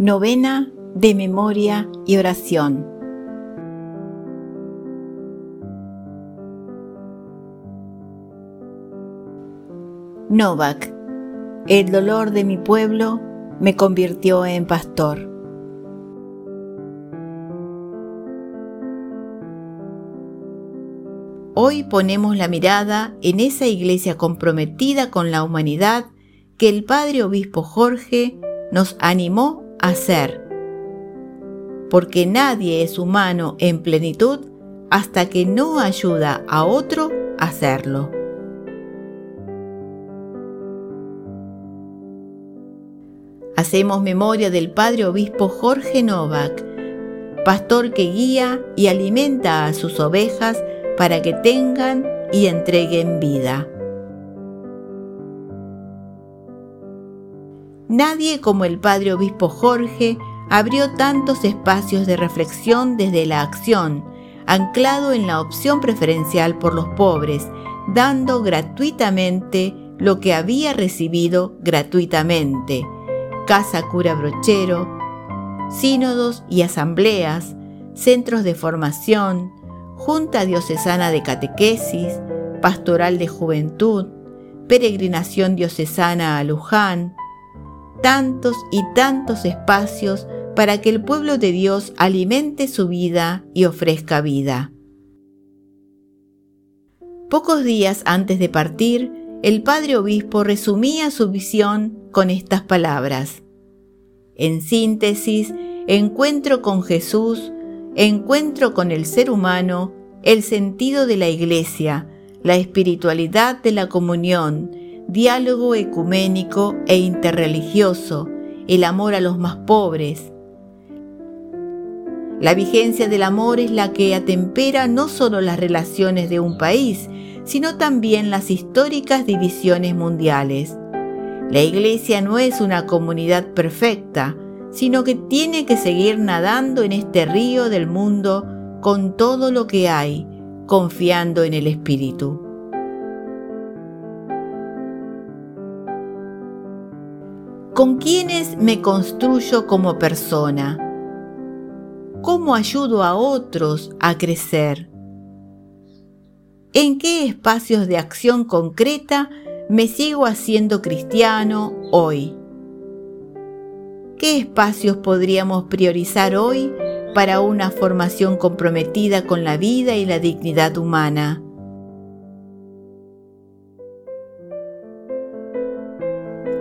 Novena de memoria y oración. Novak, el dolor de mi pueblo me convirtió en pastor. Hoy ponemos la mirada en esa iglesia comprometida con la humanidad que el Padre Obispo Jorge nos animó a ser. Porque nadie es humano en plenitud hasta que no ayuda a otro a hacerlo. Hacemos memoria del Padre Obispo Jorge Novak, pastor que guía y alimenta a sus ovejas para que tengan y entreguen vida. Nadie como el Padre Obispo Jorge abrió tantos espacios de reflexión desde la acción, anclado en la opción preferencial por los pobres, dando gratuitamente lo que había recibido gratuitamente. Casa Cura Brochero, sínodos y asambleas, centros de formación, Junta Diocesana de Catequesis, Pastoral de Juventud, Peregrinación Diocesana a Luján, tantos y tantos espacios para que el pueblo de Dios alimente su vida y ofrezca vida. Pocos días antes de partir, el padre obispo resumía su visión con estas palabras. En síntesis, encuentro con Jesús encuentro con el ser humano, el sentido de la iglesia, la espiritualidad de la comunión, diálogo ecuménico e interreligioso, el amor a los más pobres. La vigencia del amor es la que atempera no solo las relaciones de un país, sino también las históricas divisiones mundiales. La Iglesia no es una comunidad perfecta, sino que tiene que seguir nadando en este río del mundo con todo lo que hay, confiando en el Espíritu. ¿Con quiénes me construyo como persona? ¿Cómo ayudo a otros a crecer? ¿En qué espacios de acción concreta me sigo haciendo cristiano hoy? ¿Qué espacios podríamos priorizar hoy para una formación comprometida con la vida y la dignidad humana?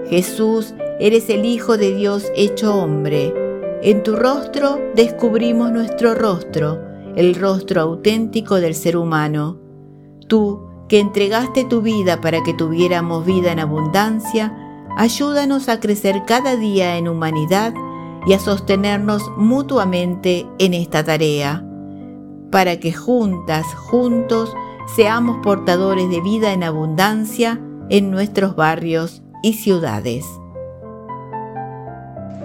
Jesús, eres el Hijo de Dios hecho hombre. En tu rostro descubrimos nuestro rostro, el rostro auténtico del ser humano. Tú, que entregaste tu vida para que tuviéramos vida en abundancia, ayúdanos a crecer cada día en humanidad y a sostenernos mutuamente en esta tarea, para que juntas, juntos, seamos portadores de vida en abundancia en nuestros barrios y ciudades.